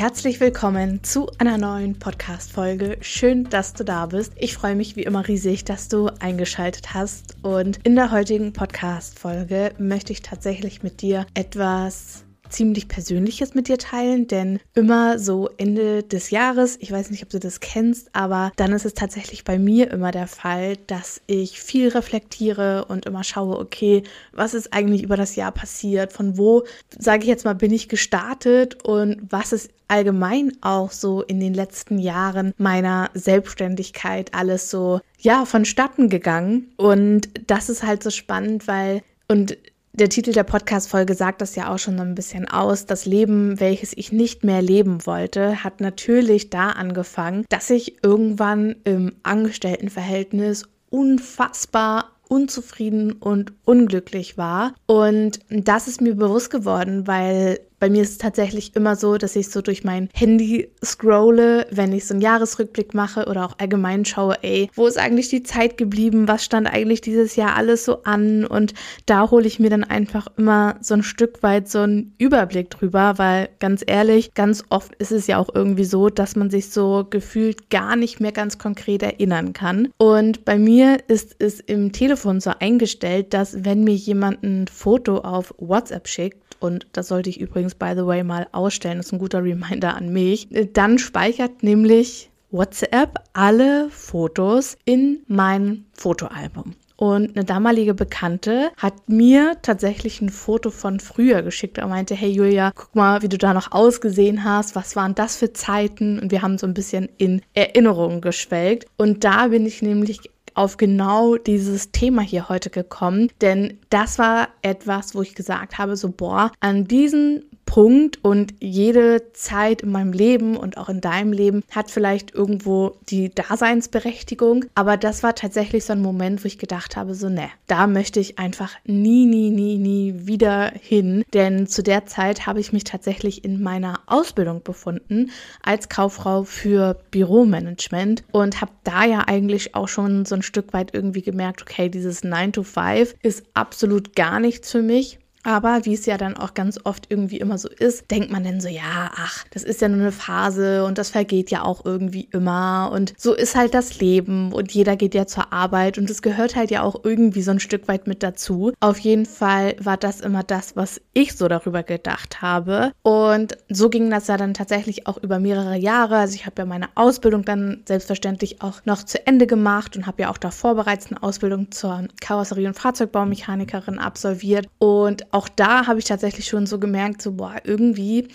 Herzlich willkommen zu einer neuen Podcast-Folge. Schön, dass du da bist. Ich freue mich wie immer riesig, dass du eingeschaltet hast. Und in der heutigen Podcast-Folge möchte ich tatsächlich mit dir etwas ziemlich Persönliches mit dir teilen, denn immer so Ende des Jahres, ich weiß nicht, ob du das kennst, aber dann ist es tatsächlich bei mir immer der Fall, dass ich viel reflektiere und immer schaue, okay, was ist eigentlich über das Jahr passiert, von wo, sage ich jetzt mal, bin ich gestartet und was ist allgemein auch so in den letzten Jahren meiner Selbstständigkeit alles so, ja, vonstatten gegangen. Und das ist halt so spannend, weil, und der Titel der Podcast-Folge sagt das ja auch schon so ein bisschen aus. Das Leben, welches ich nicht mehr leben wollte, hat natürlich da angefangen, dass ich irgendwann im Angestelltenverhältnis unfassbar unzufrieden und unglücklich war. Und das ist mir bewusst geworden, weil bei mir ist es tatsächlich immer so, dass ich so durch mein Handy scrolle, wenn ich so einen Jahresrückblick mache oder auch allgemein schaue, ey, wo ist eigentlich die Zeit geblieben? Was stand eigentlich dieses Jahr alles so an? Und da hole ich mir dann einfach immer so ein Stück weit so einen Überblick drüber, weil ganz ehrlich, ganz oft ist es ja auch irgendwie so, dass man sich so gefühlt gar nicht mehr ganz konkret erinnern kann. Und bei mir ist es im Telefon so eingestellt, dass wenn mir jemand ein Foto auf WhatsApp schickt, und das sollte ich übrigens, by the way, mal ausstellen, das ist ein guter Reminder an mich, dann speichert nämlich WhatsApp alle Fotos in mein Fotoalbum. Und eine damalige Bekannte hat mir tatsächlich ein Foto von früher geschickt und meinte, hey Julia, guck mal, wie du da noch ausgesehen hast. Was waren das für Zeiten? Und wir haben so ein bisschen in Erinnerungen geschwelgt. Und da bin ich nämlich auf genau dieses Thema hier heute gekommen, denn das war etwas, wo ich gesagt habe, so boah, an diesen Punkt und jede Zeit in meinem Leben und auch in deinem Leben hat vielleicht irgendwo die Daseinsberechtigung. Aber das war tatsächlich so ein Moment, wo ich gedacht habe, so ne, da möchte ich einfach nie, nie, nie, nie wieder hin. Denn zu der Zeit habe ich mich tatsächlich in meiner Ausbildung befunden als Kauffrau für Büromanagement und habe da ja eigentlich auch schon so ein Stück weit irgendwie gemerkt, okay, dieses 9 to 5 ist absolut gar nichts für mich. Aber wie es ja dann auch ganz oft irgendwie immer so ist, denkt man dann so, ja, ach, das ist ja nur eine Phase und das vergeht ja auch irgendwie immer und so ist halt das Leben und jeder geht ja zur Arbeit und es gehört halt ja auch irgendwie so ein Stück weit mit dazu. Auf jeden Fall war das immer das, was ich so darüber gedacht habe und so ging das ja dann tatsächlich auch über mehrere Jahre. Also ich habe ja meine Ausbildung dann selbstverständlich auch noch zu Ende gemacht und habe ja auch davor bereits eine Ausbildung zur Karosserie- und Fahrzeugbaumechanikerin absolviert und auch da habe ich tatsächlich schon so gemerkt, so, boah, irgendwie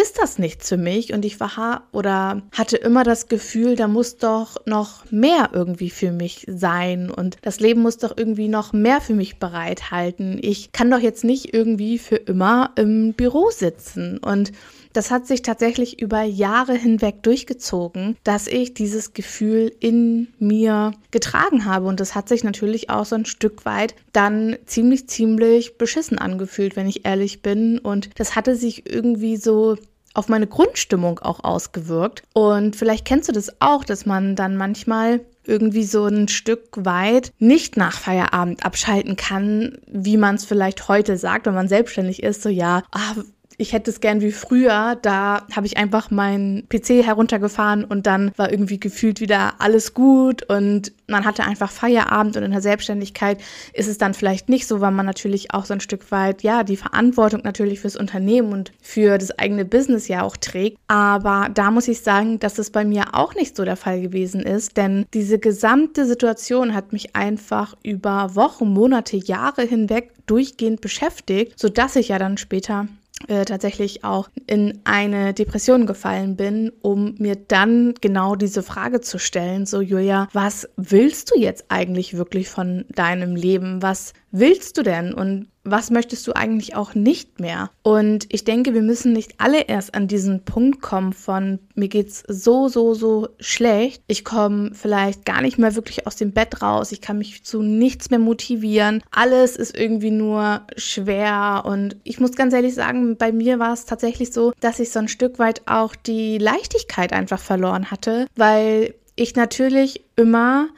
ist das nichts für mich. Und ich war oder hatte immer das Gefühl, da muss doch noch mehr irgendwie für mich sein. Und das Leben muss doch irgendwie noch mehr für mich bereithalten. Ich kann doch jetzt nicht irgendwie für immer im Büro sitzen. Und das hat sich tatsächlich über Jahre hinweg durchgezogen, dass ich dieses Gefühl in mir getragen habe. Und das hat sich natürlich auch so ein Stück weit dann ziemlich, ziemlich beschissen angefühlt, wenn ich ehrlich bin. Und das hatte sich irgendwie so auf meine Grundstimmung auch ausgewirkt. Und vielleicht kennst du das auch, dass man dann manchmal irgendwie so ein Stück weit nicht nach Feierabend abschalten kann, wie man es vielleicht heute sagt, wenn man selbstständig ist, so ja, ah, ich hätte es gern wie früher. Da habe ich einfach meinen PC heruntergefahren und dann war irgendwie gefühlt wieder alles gut und man hatte einfach Feierabend und in der Selbstständigkeit ist es dann vielleicht nicht so, weil man natürlich auch so ein Stück weit, ja, die Verantwortung natürlich fürs Unternehmen und für das eigene Business ja auch trägt. Aber da muss ich sagen, dass es bei mir auch nicht so der Fall gewesen ist, denn diese gesamte Situation hat mich einfach über Wochen, Monate, Jahre hinweg durchgehend beschäftigt, sodass ich ja dann später äh, tatsächlich auch in eine Depression gefallen bin, um mir dann genau diese Frage zu stellen, so Julia, was willst du jetzt eigentlich wirklich von deinem Leben? Was willst du denn? Und was möchtest du eigentlich auch nicht mehr? Und ich denke, wir müssen nicht alle erst an diesen Punkt kommen von mir geht's so, so, so schlecht. Ich komme vielleicht gar nicht mehr wirklich aus dem Bett raus. Ich kann mich zu nichts mehr motivieren. Alles ist irgendwie nur schwer. Und ich muss ganz ehrlich sagen, bei mir war es tatsächlich so, dass ich so ein Stück weit auch die Leichtigkeit einfach verloren hatte, weil ich natürlich immer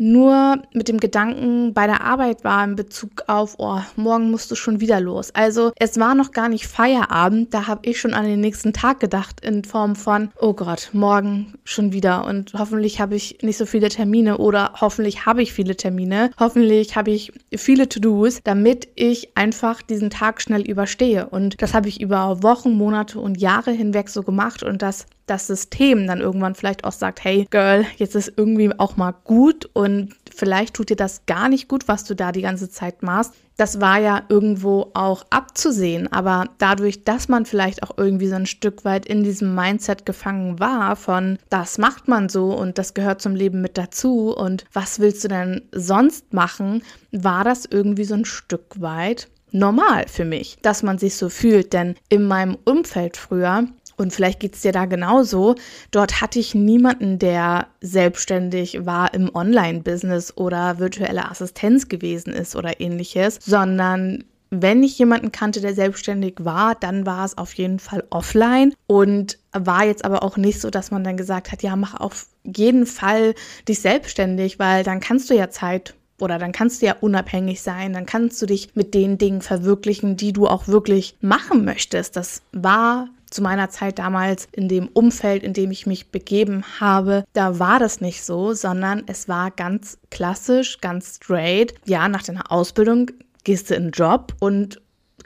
nur mit dem Gedanken bei der Arbeit war in Bezug auf, oh, morgen musst du schon wieder los. Also es war noch gar nicht Feierabend, da habe ich schon an den nächsten Tag gedacht in Form von, oh Gott, morgen schon wieder und hoffentlich habe ich nicht so viele Termine oder hoffentlich habe ich viele Termine, hoffentlich habe ich viele To-Dos, damit ich einfach diesen Tag schnell überstehe. Und das habe ich über Wochen, Monate und Jahre hinweg so gemacht und das das System dann irgendwann vielleicht auch sagt, hey Girl, jetzt ist irgendwie auch mal gut und vielleicht tut dir das gar nicht gut, was du da die ganze Zeit machst. Das war ja irgendwo auch abzusehen, aber dadurch, dass man vielleicht auch irgendwie so ein Stück weit in diesem Mindset gefangen war von, das macht man so und das gehört zum Leben mit dazu und was willst du denn sonst machen, war das irgendwie so ein Stück weit normal für mich, dass man sich so fühlt. Denn in meinem Umfeld früher und vielleicht geht es dir da genauso. Dort hatte ich niemanden, der selbstständig war im Online-Business oder virtuelle Assistenz gewesen ist oder ähnliches, sondern wenn ich jemanden kannte, der selbstständig war, dann war es auf jeden Fall offline und war jetzt aber auch nicht so, dass man dann gesagt hat, ja, mach auf jeden Fall dich selbstständig, weil dann kannst du ja Zeit oder dann kannst du ja unabhängig sein, dann kannst du dich mit den Dingen verwirklichen, die du auch wirklich machen möchtest. Das war zu meiner Zeit damals in dem Umfeld, in dem ich mich begeben habe, da war das nicht so, sondern es war ganz klassisch, ganz straight. Ja, nach deiner Ausbildung gehst du in den Job und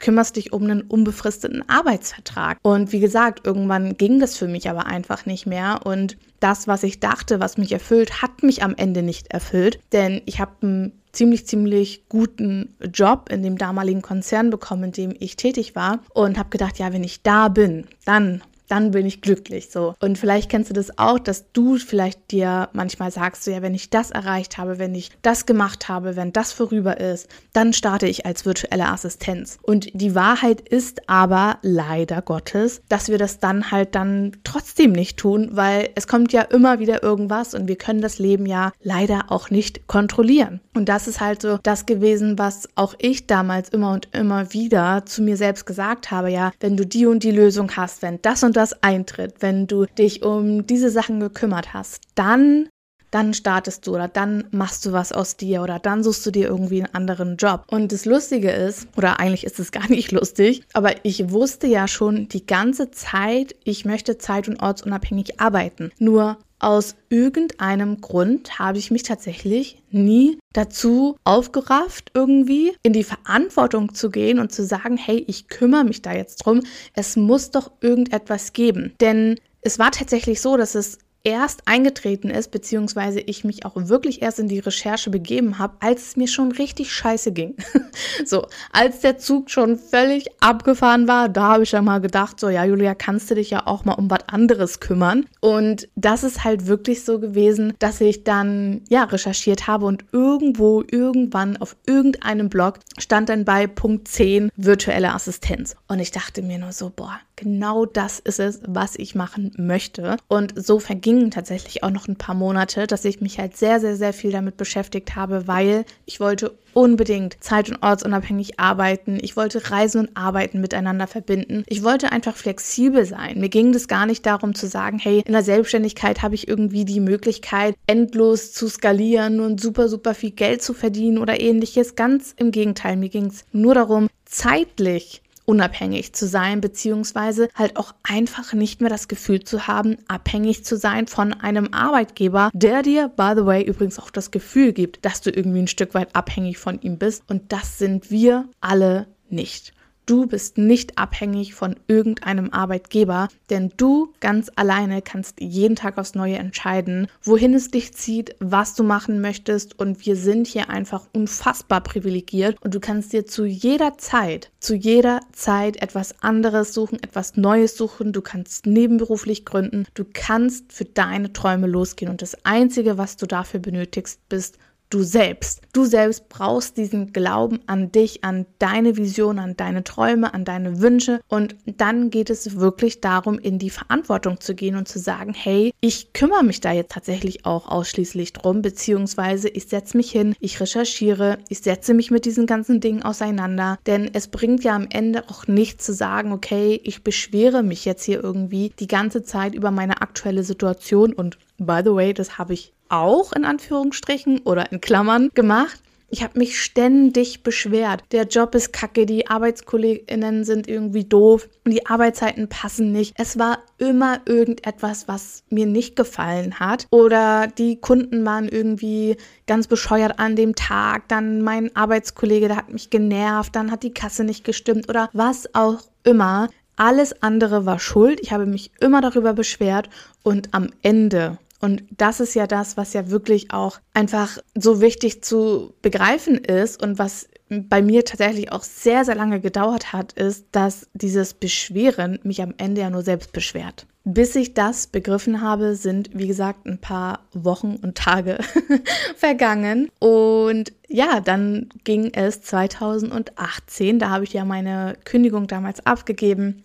kümmerst dich um einen unbefristeten Arbeitsvertrag. Und wie gesagt, irgendwann ging das für mich aber einfach nicht mehr. Und das, was ich dachte, was mich erfüllt, hat mich am Ende nicht erfüllt. Denn ich habe einen ziemlich, ziemlich guten Job in dem damaligen Konzern bekommen, in dem ich tätig war. Und habe gedacht, ja, wenn ich da bin, dann dann bin ich glücklich so. Und vielleicht kennst du das auch, dass du vielleicht dir manchmal sagst, so ja, wenn ich das erreicht habe, wenn ich das gemacht habe, wenn das vorüber ist, dann starte ich als virtuelle Assistenz. Und die Wahrheit ist aber leider Gottes, dass wir das dann halt dann trotzdem nicht tun, weil es kommt ja immer wieder irgendwas und wir können das Leben ja leider auch nicht kontrollieren. Und das ist halt so das gewesen, was auch ich damals immer und immer wieder zu mir selbst gesagt habe, ja, wenn du die und die Lösung hast, wenn das und das eintritt, wenn du dich um diese Sachen gekümmert hast, dann dann startest du oder dann machst du was aus dir oder dann suchst du dir irgendwie einen anderen Job. Und das Lustige ist, oder eigentlich ist es gar nicht lustig, aber ich wusste ja schon die ganze Zeit, ich möchte zeit- und ortsunabhängig arbeiten. Nur aus irgendeinem Grund habe ich mich tatsächlich nie dazu aufgerafft, irgendwie in die Verantwortung zu gehen und zu sagen, hey, ich kümmere mich da jetzt drum. Es muss doch irgendetwas geben. Denn es war tatsächlich so, dass es erst eingetreten ist, beziehungsweise ich mich auch wirklich erst in die Recherche begeben habe, als es mir schon richtig scheiße ging. so, als der Zug schon völlig abgefahren war, da habe ich ja mal gedacht, so, ja, Julia, kannst du dich ja auch mal um was anderes kümmern. Und das ist halt wirklich so gewesen, dass ich dann, ja, recherchiert habe und irgendwo, irgendwann auf irgendeinem Blog stand dann bei Punkt 10 virtuelle Assistenz. Und ich dachte mir nur so, boah, genau das ist es, was ich machen möchte. Und so vergingen tatsächlich auch noch ein paar Monate, dass ich mich halt sehr, sehr, sehr viel damit beschäftigt habe, weil ich wollte unbedingt zeit- und ortsunabhängig arbeiten. Ich wollte Reisen und Arbeiten miteinander verbinden. Ich wollte einfach flexibel sein. Mir ging es gar nicht darum zu sagen, hey, in der Selbstständigkeit habe ich irgendwie die Möglichkeit, endlos zu skalieren und super, super viel Geld zu verdienen oder ähnliches. Ganz im Gegenteil, mir ging es nur darum, zeitlich unabhängig zu sein, beziehungsweise halt auch einfach nicht mehr das Gefühl zu haben, abhängig zu sein von einem Arbeitgeber, der dir, by the way, übrigens auch das Gefühl gibt, dass du irgendwie ein Stück weit abhängig von ihm bist. Und das sind wir alle nicht. Du bist nicht abhängig von irgendeinem Arbeitgeber, denn du ganz alleine kannst jeden Tag aufs Neue entscheiden, wohin es dich zieht, was du machen möchtest. Und wir sind hier einfach unfassbar privilegiert. Und du kannst dir zu jeder Zeit, zu jeder Zeit etwas anderes suchen, etwas Neues suchen, du kannst nebenberuflich gründen, du kannst für deine Träume losgehen. Und das Einzige, was du dafür benötigst, bist du selbst. Du selbst brauchst diesen Glauben an dich, an deine Vision, an deine Träume, an deine Wünsche. Und dann geht es wirklich darum, in die Verantwortung zu gehen und zu sagen, hey, ich kümmere mich da jetzt tatsächlich auch ausschließlich drum, beziehungsweise ich setze mich hin, ich recherchiere, ich setze mich mit diesen ganzen Dingen auseinander. Denn es bringt ja am Ende auch nichts zu sagen, okay, ich beschwere mich jetzt hier irgendwie die ganze Zeit über meine aktuelle Situation und By the way, das habe ich auch in Anführungsstrichen oder in Klammern gemacht. Ich habe mich ständig beschwert. Der Job ist kacke, die Arbeitskolleginnen sind irgendwie doof und die Arbeitszeiten passen nicht. Es war immer irgendetwas, was mir nicht gefallen hat. Oder die Kunden waren irgendwie ganz bescheuert an dem Tag. Dann mein Arbeitskollege, der hat mich genervt. Dann hat die Kasse nicht gestimmt oder was auch immer. Alles andere war schuld. Ich habe mich immer darüber beschwert und am Ende und das ist ja das, was ja wirklich auch einfach so wichtig zu begreifen ist und was bei mir tatsächlich auch sehr, sehr lange gedauert hat, ist, dass dieses Beschweren mich am Ende ja nur selbst beschwert. Bis ich das begriffen habe, sind, wie gesagt, ein paar Wochen und Tage vergangen. Und ja, dann ging es 2018. Da habe ich ja meine Kündigung damals abgegeben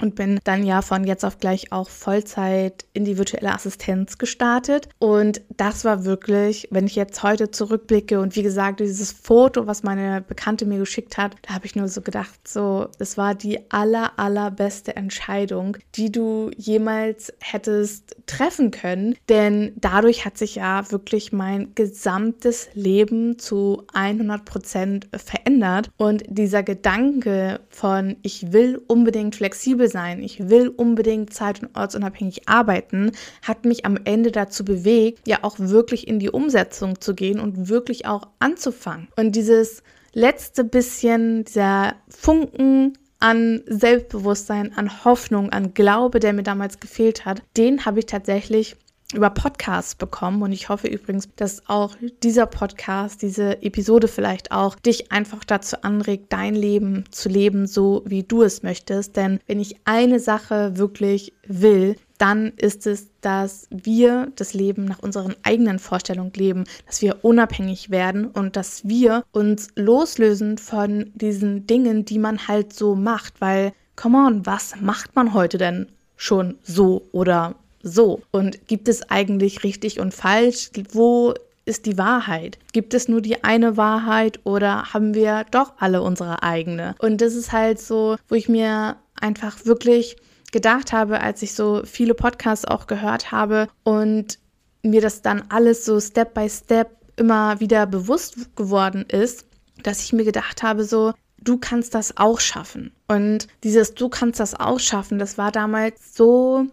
und bin dann ja von jetzt auf gleich auch Vollzeit in die virtuelle Assistenz gestartet. Und das war wirklich, wenn ich jetzt heute zurückblicke und wie gesagt, dieses Foto, was meine Bekannte mir geschickt hat, da habe ich nur so gedacht, so, es war die aller, allerbeste Entscheidung, die du jemals hättest treffen können. Denn dadurch hat sich ja wirklich mein gesamtes Leben zu 100 Prozent verändert. Und dieser Gedanke von, ich will unbedingt flexibel sein, ich will unbedingt zeit- und ortsunabhängig arbeiten, hat mich am Ende dazu bewegt, ja auch wirklich in die Umsetzung zu gehen und wirklich auch anzufangen. Und dieses letzte bisschen, dieser Funken an Selbstbewusstsein, an Hoffnung, an Glaube, der mir damals gefehlt hat, den habe ich tatsächlich über Podcasts bekommen. Und ich hoffe übrigens, dass auch dieser Podcast, diese Episode vielleicht auch dich einfach dazu anregt, dein Leben zu leben, so wie du es möchtest. Denn wenn ich eine Sache wirklich will, dann ist es, dass wir das Leben nach unseren eigenen Vorstellungen leben, dass wir unabhängig werden und dass wir uns loslösen von diesen Dingen, die man halt so macht. Weil, come on, was macht man heute denn schon so oder so. Und gibt es eigentlich richtig und falsch? Wo ist die Wahrheit? Gibt es nur die eine Wahrheit oder haben wir doch alle unsere eigene? Und das ist halt so, wo ich mir einfach wirklich gedacht habe, als ich so viele Podcasts auch gehört habe und mir das dann alles so Step by Step immer wieder bewusst geworden ist, dass ich mir gedacht habe, so, du kannst das auch schaffen. Und dieses Du kannst das auch schaffen, das war damals so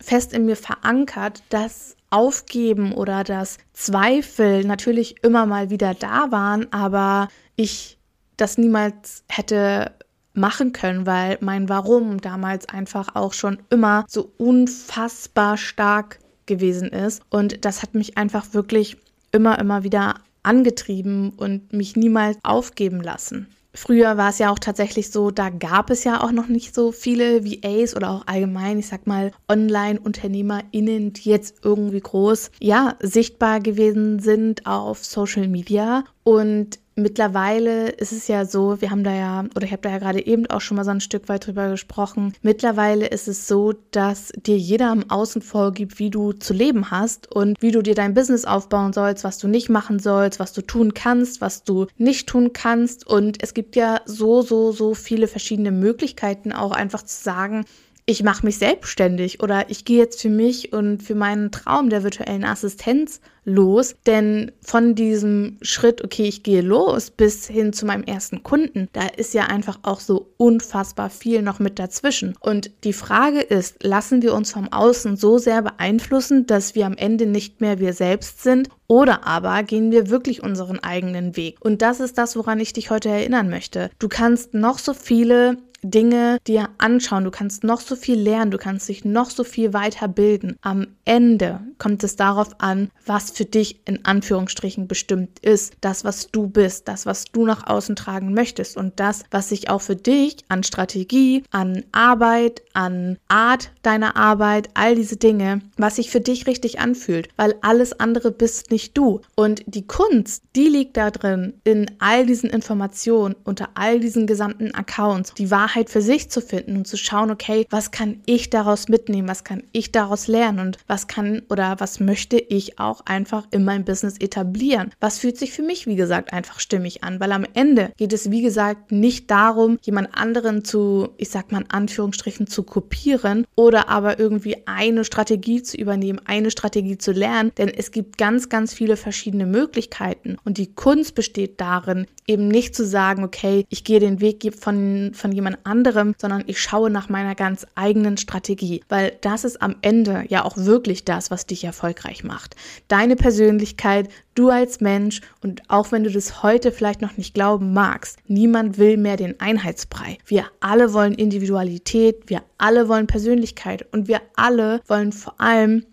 fest in mir verankert, dass Aufgeben oder das Zweifel natürlich immer mal wieder da waren, aber ich das niemals hätte machen können, weil mein Warum damals einfach auch schon immer so unfassbar stark gewesen ist. Und das hat mich einfach wirklich immer, immer wieder angetrieben und mich niemals aufgeben lassen. Früher war es ja auch tatsächlich so, da gab es ja auch noch nicht so viele VAs oder auch allgemein, ich sag mal, Online-UnternehmerInnen, die jetzt irgendwie groß, ja, sichtbar gewesen sind auf Social Media. Und Mittlerweile ist es ja so, wir haben da ja, oder ich habe da ja gerade eben auch schon mal so ein Stück weit drüber gesprochen. Mittlerweile ist es so, dass dir jeder im Außen vorgibt, wie du zu leben hast und wie du dir dein Business aufbauen sollst, was du nicht machen sollst, was du tun kannst, was du nicht tun kannst. Und es gibt ja so, so, so viele verschiedene Möglichkeiten, auch einfach zu sagen, ich mache mich selbstständig oder ich gehe jetzt für mich und für meinen Traum der virtuellen Assistenz los. Denn von diesem Schritt, okay, ich gehe los, bis hin zu meinem ersten Kunden, da ist ja einfach auch so unfassbar viel noch mit dazwischen. Und die Frage ist, lassen wir uns vom Außen so sehr beeinflussen, dass wir am Ende nicht mehr wir selbst sind? Oder aber gehen wir wirklich unseren eigenen Weg? Und das ist das, woran ich dich heute erinnern möchte. Du kannst noch so viele Dinge dir anschauen, du kannst noch so viel lernen, du kannst dich noch so viel weiterbilden. Am Ende kommt es darauf an, was für dich in Anführungsstrichen bestimmt ist. Das, was du bist, das, was du nach außen tragen möchtest und das, was sich auch für dich an Strategie, an Arbeit, an Art deiner Arbeit, all diese Dinge, was sich für dich richtig anfühlt, weil alles andere bist nicht du. Und die Kunst, die liegt da drin, in all diesen Informationen, unter all diesen gesamten Accounts, die Wahrheit für sich zu finden und zu schauen, okay, was kann ich daraus mitnehmen, was kann ich daraus lernen? Und was kann oder was möchte ich auch einfach in meinem Business etablieren. Was fühlt sich für mich, wie gesagt, einfach stimmig an, weil am Ende geht es, wie gesagt, nicht darum, jemand anderen zu, ich sag mal in Anführungsstrichen, zu kopieren oder aber irgendwie eine Strategie zu übernehmen, eine Strategie zu lernen, denn es gibt ganz, ganz viele verschiedene Möglichkeiten. Und die Kunst besteht darin, eben nicht zu sagen, okay, ich gehe den Weg von, von jemand anderem, sondern ich schaue nach meiner ganz eigenen Strategie, weil das ist am Ende ja auch wirklich das, was dich erfolgreich macht. Deine Persönlichkeit, du als Mensch und auch wenn du das heute vielleicht noch nicht glauben magst, niemand will mehr den Einheitsbrei. Wir alle wollen Individualität, wir alle wollen Persönlichkeit und wir alle wollen vor allem,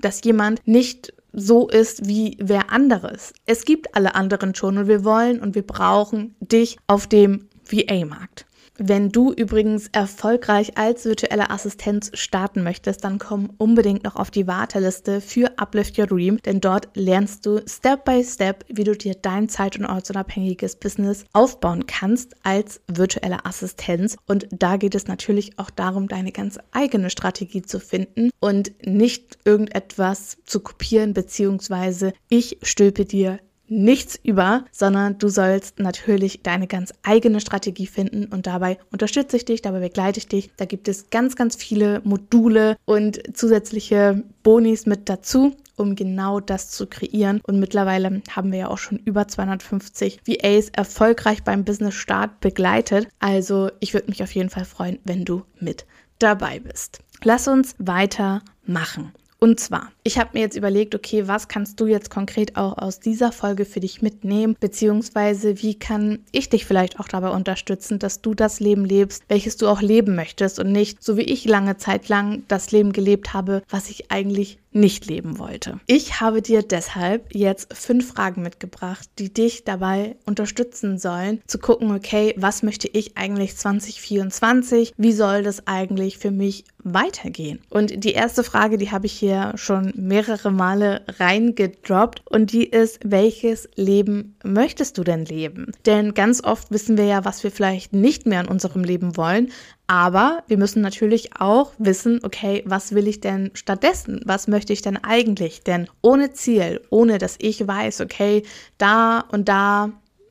dass jemand nicht so ist wie wer anderes. Es gibt alle anderen schon und wir wollen und wir brauchen dich auf dem VA-Markt. Wenn du übrigens erfolgreich als virtuelle Assistenz starten möchtest, dann komm unbedingt noch auf die Warteliste für Uplift Your Dream, denn dort lernst du Step by Step, wie du dir dein zeit- und ortsunabhängiges Business aufbauen kannst als virtuelle Assistenz. Und da geht es natürlich auch darum, deine ganz eigene Strategie zu finden und nicht irgendetwas zu kopieren, beziehungsweise ich stülpe dir nichts über, sondern du sollst natürlich deine ganz eigene Strategie finden und dabei unterstütze ich dich, dabei begleite ich dich. Da gibt es ganz, ganz viele Module und zusätzliche Bonis mit dazu um genau das zu kreieren. Und mittlerweile haben wir ja auch schon über 250 VAs erfolgreich beim Business Start begleitet. Also ich würde mich auf jeden Fall freuen, wenn du mit dabei bist. Lass uns weitermachen. Und zwar, ich habe mir jetzt überlegt, okay, was kannst du jetzt konkret auch aus dieser Folge für dich mitnehmen, beziehungsweise wie kann ich dich vielleicht auch dabei unterstützen, dass du das Leben lebst, welches du auch leben möchtest und nicht, so wie ich lange Zeit lang das Leben gelebt habe, was ich eigentlich nicht leben wollte. Ich habe dir deshalb jetzt fünf Fragen mitgebracht, die dich dabei unterstützen sollen, zu gucken, okay, was möchte ich eigentlich 2024? Wie soll das eigentlich für mich weitergehen? Und die erste Frage, die habe ich hier schon mehrere Male reingedroppt und die ist, welches Leben möchtest du denn leben? Denn ganz oft wissen wir ja, was wir vielleicht nicht mehr in unserem Leben wollen, aber wir müssen natürlich auch wissen, okay, was will ich denn stattdessen? Was möchte ich denn eigentlich? Denn ohne Ziel, ohne dass ich weiß, okay, da und da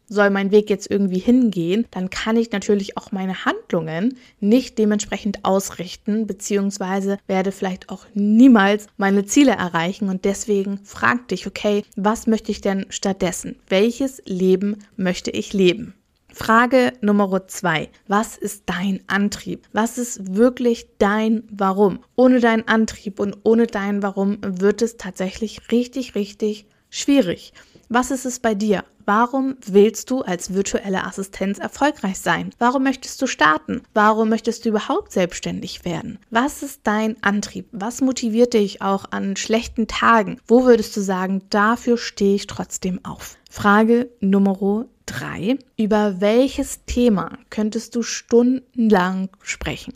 soll mein Weg jetzt irgendwie hingehen, dann kann ich natürlich auch meine Handlungen nicht dementsprechend ausrichten, beziehungsweise werde vielleicht auch niemals meine Ziele erreichen. Und deswegen frag dich, okay, was möchte ich denn stattdessen? Welches Leben möchte ich leben? Frage Nummer zwei. Was ist dein Antrieb? Was ist wirklich dein Warum? Ohne deinen Antrieb und ohne dein Warum wird es tatsächlich richtig, richtig schwierig. Was ist es bei dir? Warum willst du als virtuelle Assistenz erfolgreich sein? Warum möchtest du starten? Warum möchtest du überhaupt selbstständig werden? Was ist dein Antrieb? Was motiviert dich auch an schlechten Tagen? Wo würdest du sagen, dafür stehe ich trotzdem auf? Frage Nummer 3. Über welches Thema könntest du stundenlang sprechen?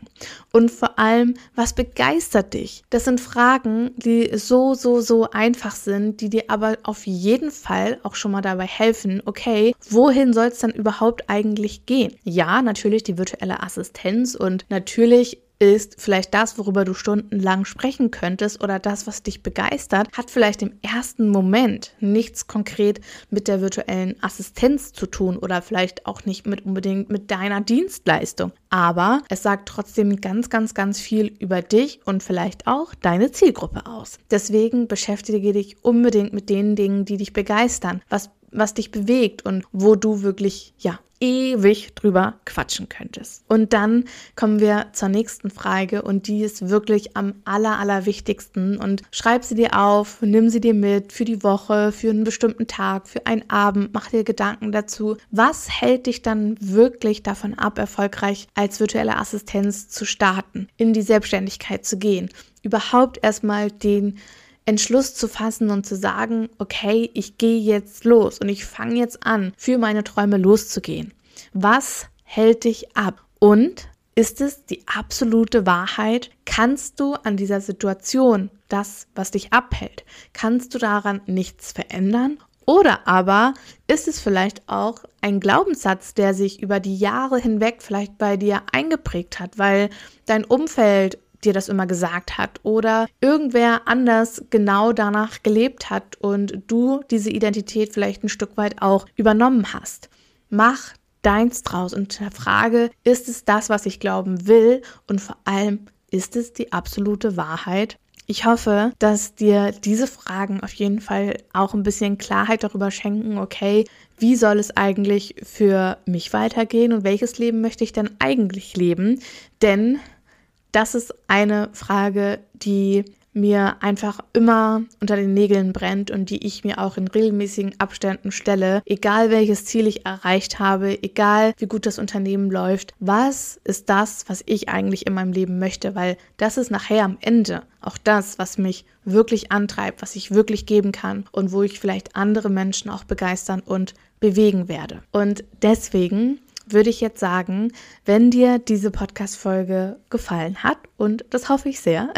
Und vor allem, was begeistert dich? Das sind Fragen, die so, so, so einfach sind, die dir aber auf jeden Fall auch schon mal dabei helfen, okay, wohin soll es dann überhaupt eigentlich gehen? Ja, natürlich die virtuelle Assistenz und natürlich ist vielleicht das, worüber du stundenlang sprechen könntest oder das, was dich begeistert, hat vielleicht im ersten Moment nichts konkret mit der virtuellen Assistenz zu tun oder vielleicht auch nicht mit unbedingt mit deiner Dienstleistung. Aber es sagt trotzdem ganz, ganz, ganz viel über dich und vielleicht auch deine Zielgruppe aus. Deswegen beschäftige dich unbedingt mit den Dingen, die dich begeistern. Was was dich bewegt und wo du wirklich, ja, ewig drüber quatschen könntest. Und dann kommen wir zur nächsten Frage und die ist wirklich am aller, aller wichtigsten und schreib sie dir auf, nimm sie dir mit für die Woche, für einen bestimmten Tag, für einen Abend, mach dir Gedanken dazu. Was hält dich dann wirklich davon ab, erfolgreich als virtuelle Assistenz zu starten, in die Selbstständigkeit zu gehen? Überhaupt erstmal den Entschluss zu fassen und zu sagen, okay, ich gehe jetzt los und ich fange jetzt an, für meine Träume loszugehen. Was hält dich ab? Und ist es die absolute Wahrheit? Kannst du an dieser Situation, das, was dich abhält, kannst du daran nichts verändern? Oder aber ist es vielleicht auch ein Glaubenssatz, der sich über die Jahre hinweg vielleicht bei dir eingeprägt hat, weil dein Umfeld dir das immer gesagt hat oder irgendwer anders genau danach gelebt hat und du diese Identität vielleicht ein Stück weit auch übernommen hast. Mach deins draus und frage, ist es das, was ich glauben will und vor allem, ist es die absolute Wahrheit? Ich hoffe, dass dir diese Fragen auf jeden Fall auch ein bisschen Klarheit darüber schenken, okay, wie soll es eigentlich für mich weitergehen und welches Leben möchte ich denn eigentlich leben? Denn das ist eine Frage, die mir einfach immer unter den Nägeln brennt und die ich mir auch in regelmäßigen Abständen stelle, egal welches Ziel ich erreicht habe, egal wie gut das Unternehmen läuft, was ist das, was ich eigentlich in meinem Leben möchte, weil das ist nachher am Ende auch das, was mich wirklich antreibt, was ich wirklich geben kann und wo ich vielleicht andere Menschen auch begeistern und bewegen werde. Und deswegen würde ich jetzt sagen, wenn dir diese Podcast-Folge gefallen hat, und das hoffe ich sehr,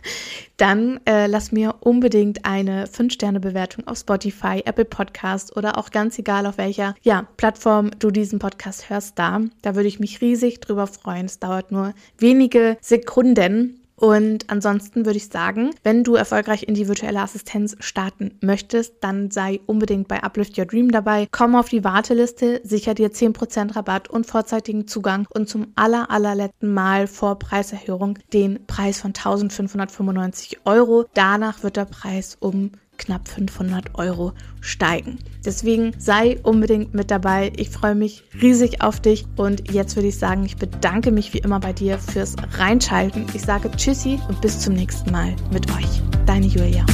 dann äh, lass mir unbedingt eine 5-Sterne-Bewertung auf Spotify, Apple Podcast oder auch ganz egal auf welcher ja, Plattform du diesen Podcast hörst da. Da würde ich mich riesig drüber freuen. Es dauert nur wenige Sekunden und ansonsten würde ich sagen, wenn du erfolgreich in die virtuelle Assistenz starten möchtest, dann sei unbedingt bei Uplift Your Dream dabei. Komm auf die Warteliste, sicher dir 10% Rabatt und vorzeitigen Zugang und zum aller, allerletzten Mal vor Preiserhöhung den Preis von 1595 Euro. Danach wird der Preis um knapp 500 Euro steigen. Deswegen sei unbedingt mit dabei. Ich freue mich riesig auf dich und jetzt würde ich sagen, ich bedanke mich wie immer bei dir fürs Reinschalten. Ich sage Tschüssi und bis zum nächsten Mal mit euch. Deine Julia.